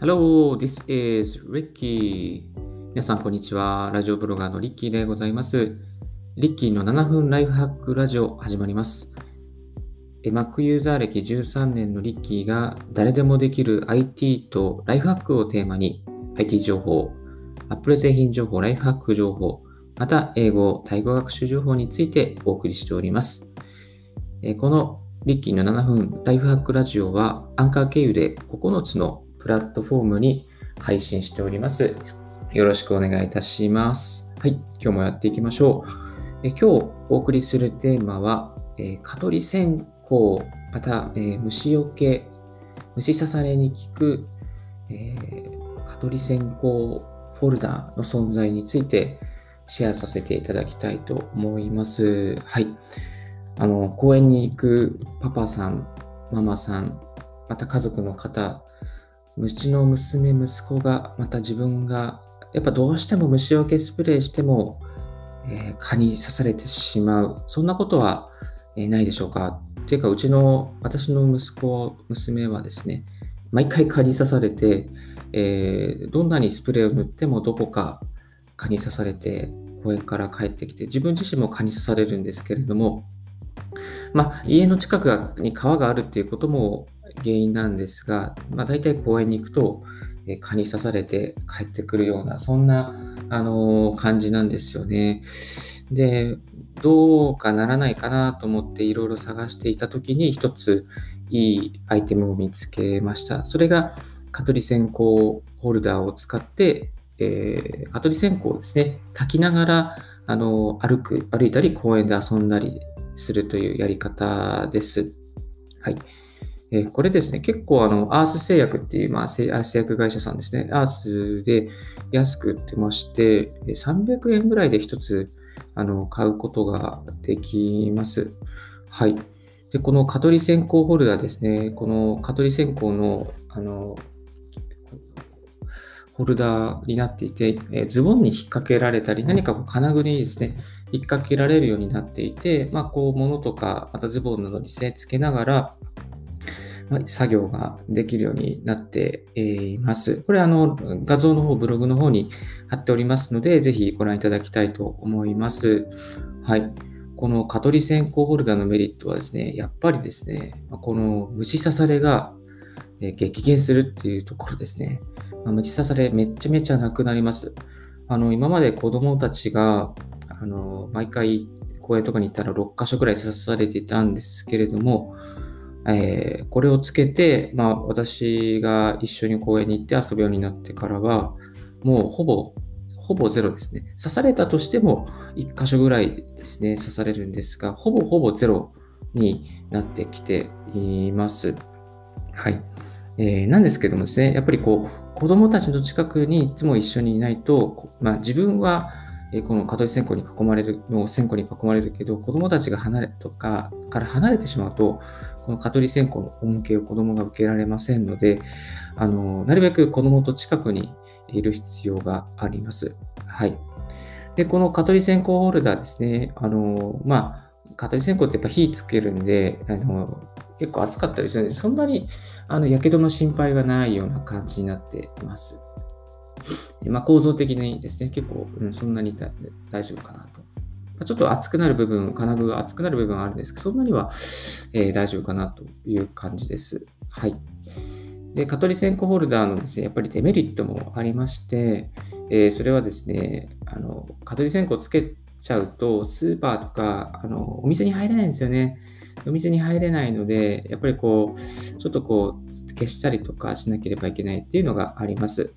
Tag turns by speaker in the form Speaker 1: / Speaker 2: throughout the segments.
Speaker 1: Hello, this is Ricky. 皆さん、こんにちは。ラジオブロガーのリッキーでございます。リッキーの7分ライフハックラジオ始まります。Mac ユーザー歴13年のリッキーが誰でもできる IT とライフハックをテーマに IT 情報、Apple 製品情報、ライフハック情報、また英語、タイ語学習情報についてお送りしております。このリッキーの7分ライフハックラジオはアンカー経由で9つのプラットフォームに配信しております。よろしくお願いいたします。はい、今日もやっていきましょう。え今日お送りするテーマは、え蚊取り線香、また、えー、虫除け、虫刺されに効く、えー、蚊取り線香フォルダの存在についてシェアさせていただきたいと思います。はい。あの、公園に行くパパさん、ママさん、また家族の方、虫の娘、息子が、また自分が、やっぱどうしても虫除けスプレーしても、えー、蚊に刺されてしまう。そんなことは、えー、ないでしょうかっていうか、うちの、私の息子、娘はですね、毎回蚊に刺されて、えー、どんなにスプレーを塗ってもどこか蚊に刺されて、公園から帰ってきて、自分自身も蚊に刺されるんですけれども、まあ、家の近くに川があるっていうことも原因なんですが、まあ、大体公園に行くと、え蚊に刺されて帰ってくるような、そんな、あの、感じなんですよね。で、どうかならないかなと思っていろいろ探していた時に一ついいアイテムを見つけました。それが蚊取り線香ホルダーを使って、えー、蚊取り線香をですね、炊きながらあの歩く、歩いたり公園で遊んだりするというやり方です。はい。え、これですね、結構あの、アース製薬っていう、まあ、製薬会社さんですね、アースで安く売ってまして、300円ぐらいで1つあの買うことができます。はい。で、この蚊取り線香ホルダーですね、この蚊取り線香のあのホルダーになっていて、えズボンに引っ掛けられたり、何かこう金具にですね、引っ掛けられるようになっていて、まあ、こう、物とか、またズボンなどにですね、つけながら、作業ができるようになっています。これ、あの、画像の方、ブログの方に貼っておりますので、ぜひご覧いただきたいと思います。はい。この蚊取り線香ホルダーのメリットはですね、やっぱりですね、この虫刺されが激減するっていうところですね。虫刺されめっちゃめちゃなくなります。あの、今まで子供たちが、あの、毎回公園とかに行ったら6箇所くらい刺されていたんですけれども、えー、これをつけて、まあ、私が一緒に公園に行って遊ぶようになってからは、もうほぼ、ほぼゼロですね。刺されたとしても1箇所ぐらいですね、刺されるんですが、ほぼほぼゼロになってきています。はい。えー、なんですけどもですね、やっぱりこう、子供たちの近くにいつも一緒にいないと、まあ、自分は、えこの蚊取り線香に囲まれる、の線香に囲まれるけど、子供たちが離れとかから離れてしまうと、この蚊取り線香の恩恵を子供が受けられませんので、あの、なるべく子供と近くにいる必要があります。はい。で、この蚊取り線香ホルダーですね、あの、まあ、蚊取り線香ってやっぱ火つけるんで、あの、結構暑かったりするんで、そんなにあの火傷の心配がないような感じになっています。まあ、構造的にですね、結構、うん、そんなに大丈夫かなと。まあ、ちょっと熱くなる部分、金具が熱くなる部分はあるんですけど、そんなには、えー、大丈夫かなという感じです。はい。で、蚊取り線香ホルダーのですね、やっぱりデメリットもありまして、えー、それはですね、あの、蚊取り線香をつけちゃうと、スーパーとか、あの、お店に入れないんですよね。お店に入れないので、やっぱりこう、ちょっとこう、消したりとかしなければいけないっていうのがあります。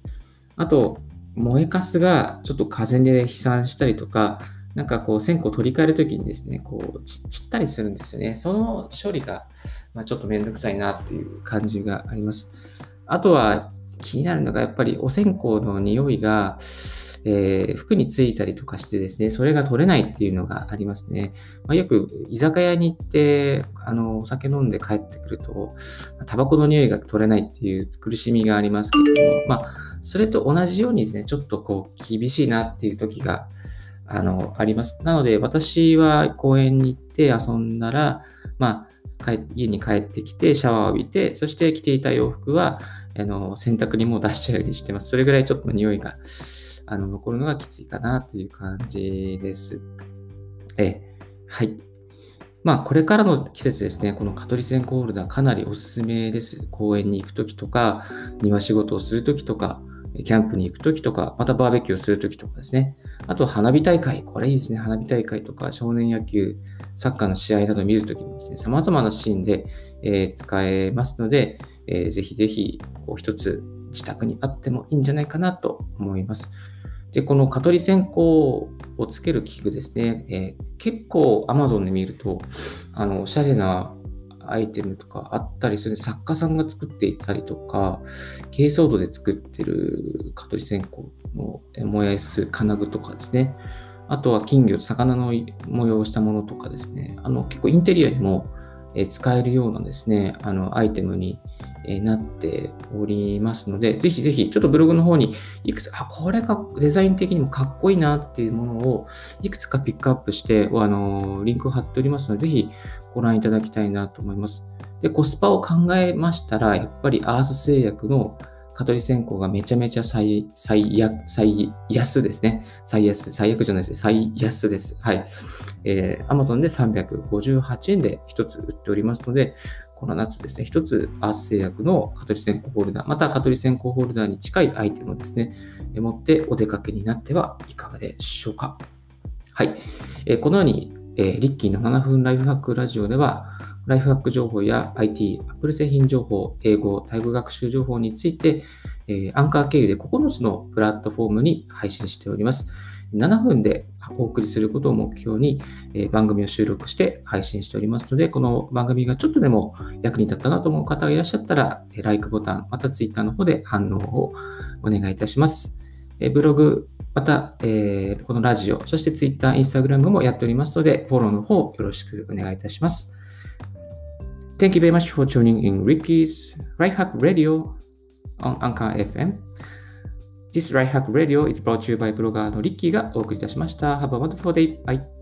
Speaker 1: あと、燃えかすがちょっと風で飛散したりとか、なんかこう線香を取り替えるときにですね、こう散ったりするんですよね。その処理が、まあ、ちょっとめんどくさいなっていう感じがあります。あとは気になるのがやっぱりお線香の匂いが、えー、服についたりとかしてですね、それが取れないっていうのがありますね。まあ、よく居酒屋に行って、あの、お酒飲んで帰ってくると、タバコの匂いが取れないっていう苦しみがありますけども、まあ、それと同じようにですね、ちょっとこう、厳しいなっていう時が、あの、あります。なので、私は公園に行って遊んだら、まあ、家に帰ってきて、シャワーを浴びて、そして着ていた洋服は、あの洗濯にも出しちゃうようにしてます。それぐらいちょっと匂いがあの残るのがきついかなという感じです。えはい。まあ、これからの季節ですね、この蚊取り線香ホルダーかなりおすすめです。公園に行くときとか、庭仕事をするときとか、キャンプに行くときとか、またバーベキューをするときとかですね。あと、花火大会。これいいですね。花火大会とか、少年野球、サッカーの試合など見るときもですね、様々なシーンで、えー、使えますので、えー、ぜひぜひ、こう一つ自宅にあってもいいんじゃないかなと思います。で、この蚊取り線香をつける器具ですね、えー、結構 Amazon で見ると、あの、おしゃれなアイテムとかあったりする作家さんが作っていたりとか、珪藻土で作ってる蚊取り線香の燃やす金具とかですね。あとは金魚、魚の模様をしたものとかですね。あの結構インテリアにも使えるようなですね、あのアイテムになっておりますので、ぜひぜひ、ちょっとブログの方にいくつ、あ、これがデザイン的にもかっこいいなっていうものをいくつかピックアップして、あのリンクを貼っておりますので、ぜひご覧いただきたいなと思います。で、コスパを考えましたら、やっぱりアース製薬の蚊取り線香がめちゃめちゃ最、最安、最安ですね。最安、最悪じゃないです。最安です。はい。えー、Amazon で358円で1つ売っておりますので、この夏ですね、1つアース製薬の蚊取り線香ホルダー、また蚊取り線香ホルダーに近いアイテムをですね、持ってお出かけになってはいかがでしょうか。はい。えー、このように、えー、リッキーの7分ライフハックラジオでは、ライフハック情報や IT、Apple 製品情報、英語、タイ語学習情報について、えー、アンカー経由で9つのプラットフォームに配信しております。7分でお送りすることを目標に、えー、番組を収録して配信しておりますので、この番組がちょっとでも役に立ったなと思う方がいらっしゃったら、LIKE ボタン、また Twitter の方で反応をお願いいたします。えー、ブログ、また、えー、このラジオ、そして Twitter、Instagram もやっておりますので、フォローの方よろしくお願いいたします。Thank you very much for tuning in Ricky's Right Hack Radio on Anchor FM. This Right Hack Radio is brought to you by ブロガーのリッキーがお送りいたしました。Have a wonderful day. Bye.